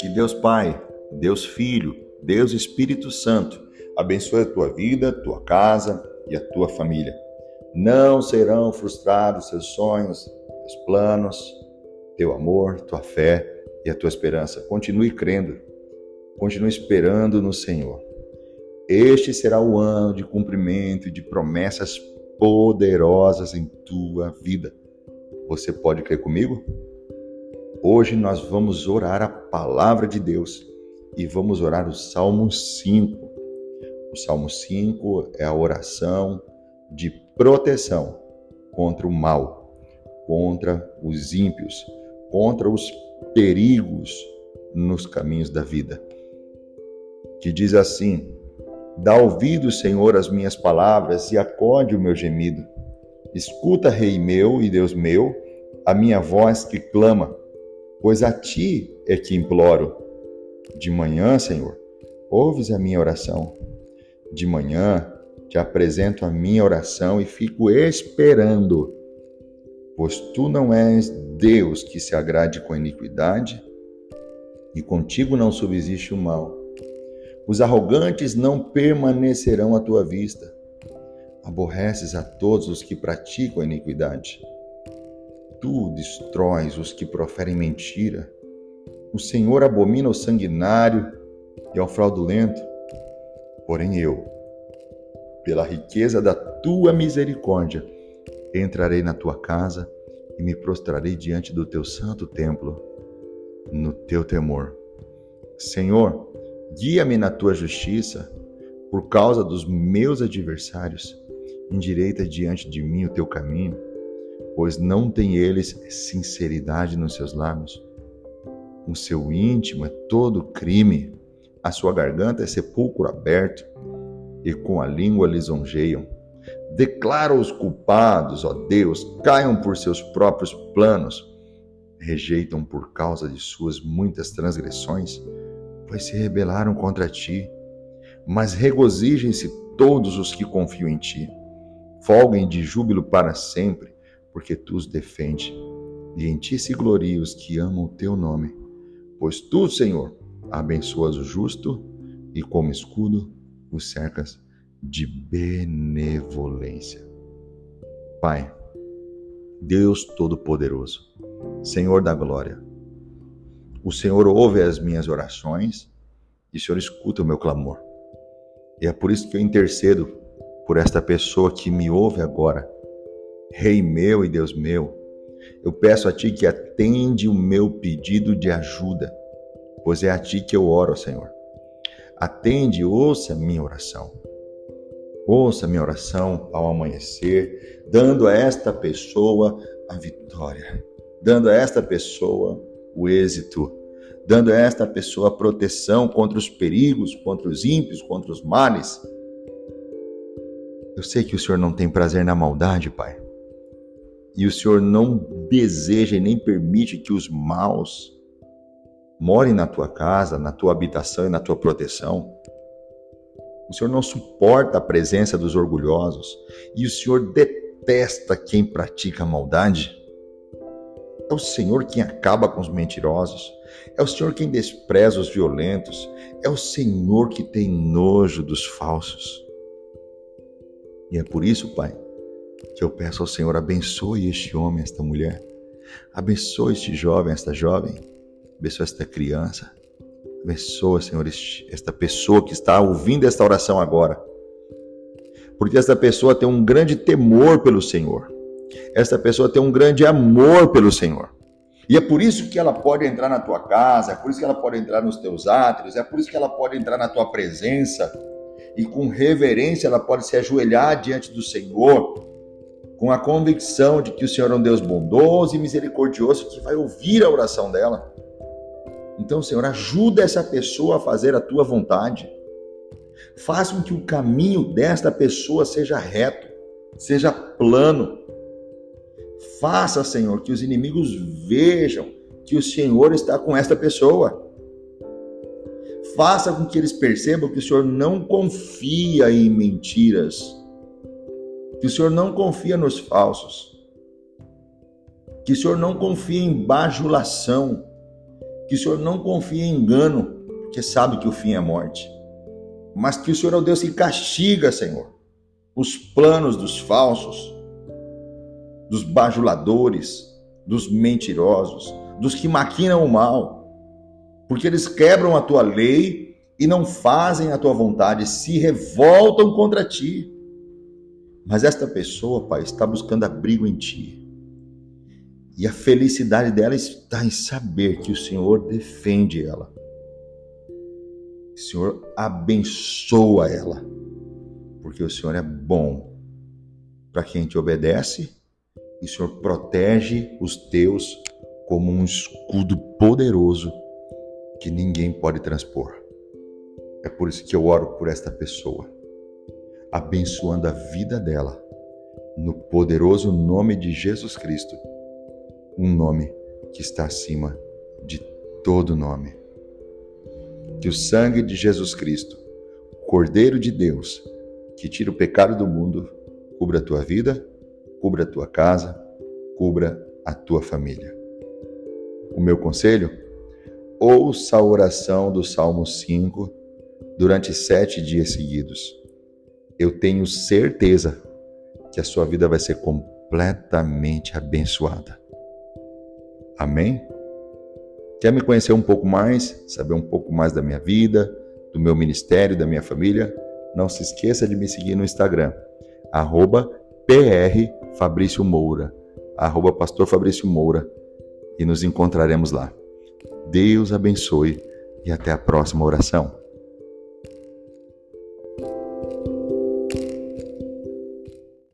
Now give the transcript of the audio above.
Que Deus Pai, Deus Filho, Deus Espírito Santo abençoe a tua vida, tua casa e a tua família. Não serão frustrados seus sonhos, teus planos, teu amor, tua fé e a tua esperança. Continue crendo, continue esperando no Senhor. Este será o ano de cumprimento de promessas poderosas em tua vida. Você pode crer comigo? Hoje nós vamos orar a palavra de Deus e vamos orar o Salmo 5. O Salmo 5 é a oração de proteção contra o mal, contra os ímpios, contra os perigos nos caminhos da vida. Que diz assim: Dá ouvido, Senhor, às minhas palavras e acode o meu gemido. Escuta, Rei meu e Deus meu, a minha voz que clama, pois a ti é que imploro. De manhã, Senhor, ouves a minha oração. De manhã te apresento a minha oração e fico esperando, pois tu não és Deus que se agrade com a iniquidade, e contigo não subsiste o mal. Os arrogantes não permanecerão à tua vista. Aborreces a todos os que praticam a iniquidade. Tu destróis os que proferem mentira. O Senhor abomina o sanguinário e ao fraudulento. Porém eu, pela riqueza da tua misericórdia, entrarei na tua casa e me prostrarei diante do teu santo templo, no teu temor. Senhor, guia-me na tua justiça, por causa dos meus adversários, endireita diante de mim o teu caminho, pois não tem eles sinceridade nos seus lábios. O seu íntimo é todo crime, a sua garganta é sepulcro aberto, e com a língua lisonjeiam. Declara os culpados, ó Deus, caiam por seus próprios planos, rejeitam por causa de suas muitas transgressões, pois se rebelaram contra ti. Mas regozijem-se todos os que confiam em ti. Folguem de júbilo para sempre, porque tu os defende. E em ti se gloriem os que amam o teu nome. Pois tu, Senhor, abençoas o justo e como escudo o cercas de benevolência. Pai, Deus Todo-Poderoso, Senhor da Glória, o Senhor ouve as minhas orações e o Senhor escuta o meu clamor. E é por isso que eu intercedo por esta pessoa que me ouve agora. Rei meu e Deus meu, eu peço a Ti que atende o meu pedido de ajuda, pois é a Ti que eu oro, Senhor. Atende ouça minha oração. Ouça minha oração ao amanhecer, dando a esta pessoa a vitória, dando a esta pessoa o êxito, dando a esta pessoa a proteção contra os perigos, contra os ímpios, contra os males. Eu sei que o Senhor não tem prazer na maldade, Pai. E o Senhor não deseja e nem permite que os maus morem na tua casa, na tua habitação e na tua proteção. O Senhor não suporta a presença dos orgulhosos e o Senhor detesta quem pratica a maldade. É o Senhor quem acaba com os mentirosos. É o Senhor quem despreza os violentos. É o Senhor que tem nojo dos falsos. E é por isso, Pai, que eu peço ao Senhor: abençoe este homem, esta mulher. Abençoe este jovem, esta jovem. Abençoe esta criança. Abençoa, Senhor, esta pessoa que está ouvindo esta oração agora. Porque esta pessoa tem um grande temor pelo Senhor. Esta pessoa tem um grande amor pelo Senhor. E é por isso que ela pode entrar na tua casa, é por isso que ela pode entrar nos teus átrios, é por isso que ela pode entrar na tua presença. E com reverência ela pode se ajoelhar diante do Senhor, com a convicção de que o Senhor é um Deus bondoso e misericordioso que vai ouvir a oração dela. Então, Senhor, ajuda essa pessoa a fazer a tua vontade. Faça com que o caminho desta pessoa seja reto, seja plano. Faça, Senhor, que os inimigos vejam que o Senhor está com esta pessoa. Faça com que eles percebam que o Senhor não confia em mentiras, que o Senhor não confia nos falsos. Que o Senhor não confie em bajulação. Que o Senhor não confie em engano, porque sabe que o fim é morte. Mas que o Senhor é o Deus que castiga, Senhor, os planos dos falsos, dos bajuladores, dos mentirosos, dos que maquinam o mal, porque eles quebram a tua lei e não fazem a tua vontade, se revoltam contra ti. Mas esta pessoa, Pai, está buscando abrigo em ti. E a felicidade dela está em saber que o Senhor defende ela. O Senhor abençoa ela. Porque o Senhor é bom para quem te obedece e o Senhor protege os teus como um escudo poderoso que ninguém pode transpor. É por isso que eu oro por esta pessoa, abençoando a vida dela, no poderoso nome de Jesus Cristo, um nome que está acima de todo nome. Que o sangue de Jesus Cristo, Cordeiro de Deus, que tira o pecado do mundo, cubra a tua vida cubra a tua casa, cubra a tua família. O meu conselho? Ouça a oração do Salmo 5 durante sete dias seguidos. Eu tenho certeza que a sua vida vai ser completamente abençoada. Amém? Quer me conhecer um pouco mais, saber um pouco mais da minha vida, do meu ministério, da minha família? Não se esqueça de me seguir no Instagram, arroba PR Fabrício Moura, arroba Pastor Fabrício Moura, e nos encontraremos lá. Deus abençoe e até a próxima oração.